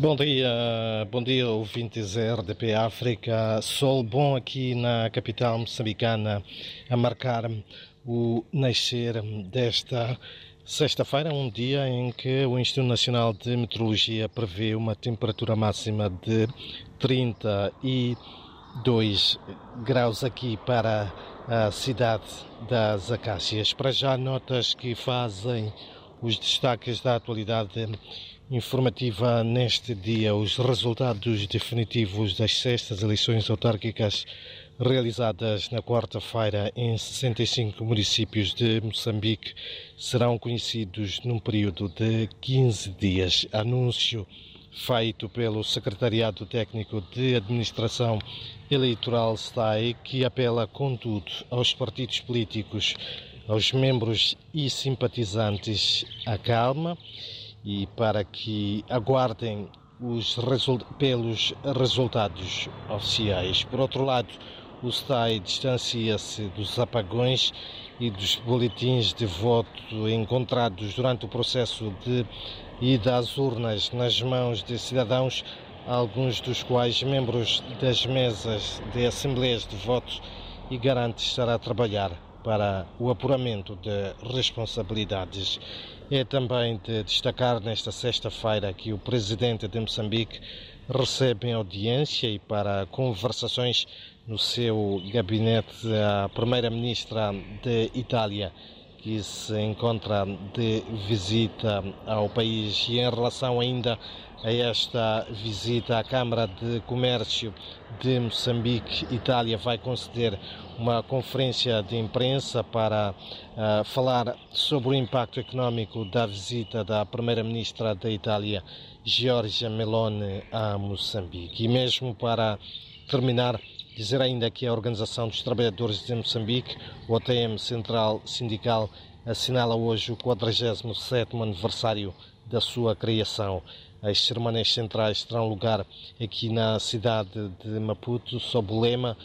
Bom dia, bom dia ouvintes RDP África. Sol bom aqui na capital moçambicana a marcar o nascer desta sexta-feira, um dia em que o Instituto Nacional de Meteorologia prevê uma temperatura máxima de 32 graus aqui para a cidade das Acácias. Para já, notas que fazem os destaques da atualidade informativa neste dia, os resultados definitivos das sextas eleições autárquicas realizadas na quarta-feira em 65 municípios de Moçambique serão conhecidos num período de 15 dias. Anúncio feito pelo Secretariado Técnico de Administração Eleitoral STAI, que apela, contudo, aos partidos políticos, aos membros e simpatizantes à calma e para que aguardem os result pelos resultados oficiais. Por outro lado, o STAI distancia-se dos apagões e dos boletins de voto encontrados durante o processo de ida às urnas nas mãos de cidadãos, alguns dos quais membros das mesas de assembleias de votos, e garante estar a trabalhar para o apuramento de responsabilidades. É também de destacar nesta sexta-feira que o presidente de Moçambique recebe em audiência e para conversações no seu gabinete a primeira-ministra de Itália, que se encontra de visita ao país e em relação ainda a esta visita à Câmara de Comércio de Moçambique, Itália vai conceder uma conferência de imprensa para uh, falar sobre o impacto econômico da visita da primeira-ministra da Itália, Giorgia Meloni, a Moçambique. E mesmo para terminar, dizer ainda que a Organização dos Trabalhadores de Moçambique, o OTM Central Sindical, assinala hoje o 47º aniversário da sua criação. As cerimônias centrais terão lugar aqui na cidade de Maputo, sob o lema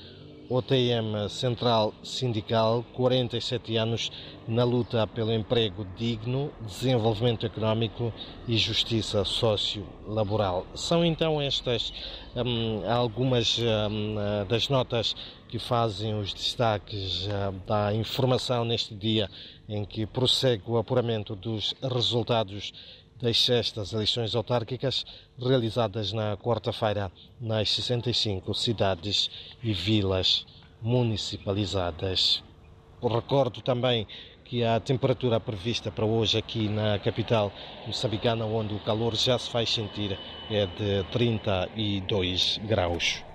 OTM Central Sindical, 47 anos na luta pelo emprego digno, desenvolvimento económico e justiça socio-laboral. São então estas hum, algumas hum, das notas que fazem os destaques hum, da informação neste dia em que prossegue o apuramento dos resultados das sextas eleições autárquicas realizadas na quarta-feira nas 65 cidades e vilas municipalizadas. Recordo também que a temperatura prevista para hoje aqui na capital moçambicana, onde o calor já se faz sentir, é de 32 graus.